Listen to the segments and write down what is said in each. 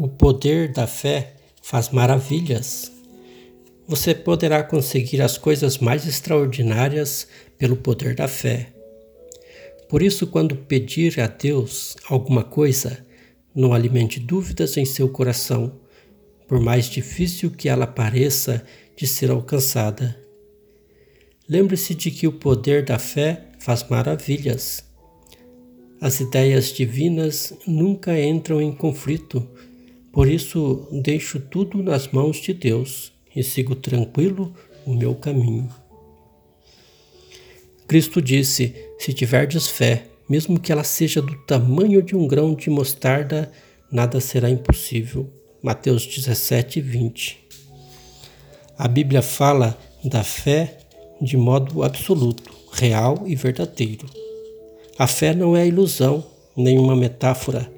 O poder da fé faz maravilhas. Você poderá conseguir as coisas mais extraordinárias pelo poder da fé. Por isso, quando pedir a Deus alguma coisa, não alimente dúvidas em seu coração, por mais difícil que ela pareça de ser alcançada. Lembre-se de que o poder da fé faz maravilhas. As ideias divinas nunca entram em conflito por isso, deixo tudo nas mãos de Deus e sigo tranquilo o meu caminho. Cristo disse: Se tiverdes fé, mesmo que ela seja do tamanho de um grão de mostarda, nada será impossível. Mateus 17, 20. A Bíblia fala da fé de modo absoluto, real e verdadeiro. A fé não é ilusão, nenhuma metáfora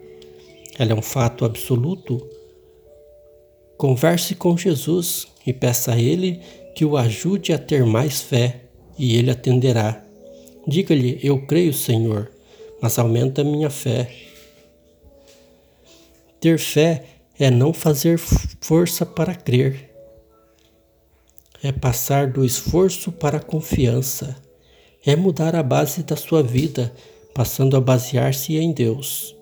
ela é um fato absoluto. Converse com Jesus e peça a Ele que o ajude a ter mais fé, e Ele atenderá. Diga-lhe: Eu creio, Senhor, mas aumenta a minha fé. Ter fé é não fazer força para crer, é passar do esforço para a confiança, é mudar a base da sua vida, passando a basear-se em Deus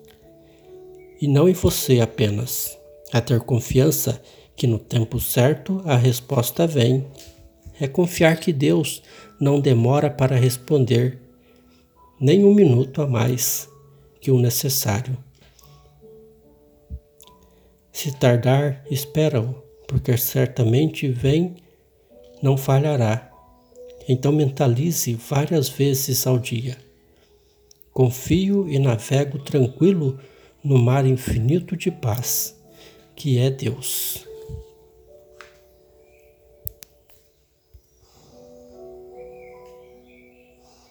e não em você apenas. É ter confiança que no tempo certo a resposta vem. É confiar que Deus não demora para responder, nem um minuto a mais que o necessário. Se tardar, espera-o, porque certamente vem, não falhará. Então mentalize várias vezes ao dia. Confio e navego tranquilo no mar infinito de paz, que é Deus.